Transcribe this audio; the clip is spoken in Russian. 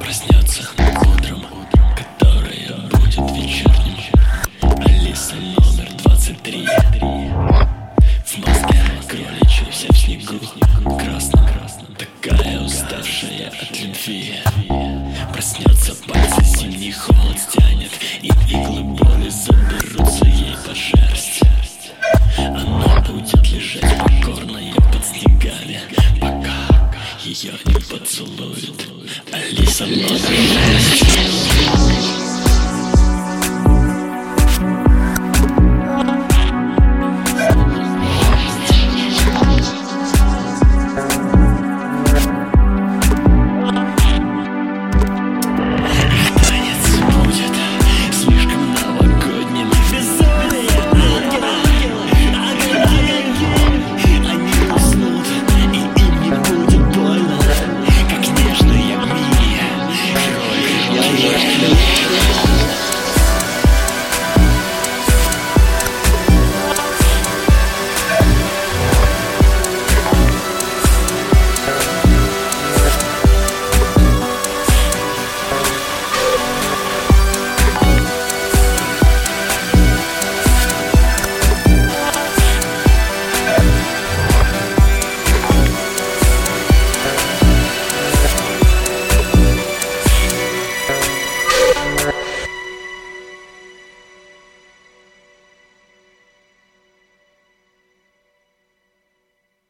Проснется утром, которое будет вечерним. Алиса номер 23 В Москве кроличий вся в снегу такая уставшая от любви. Проснется пальцы, зимний холод стянет И иглы ее не поцелует Алиса шесть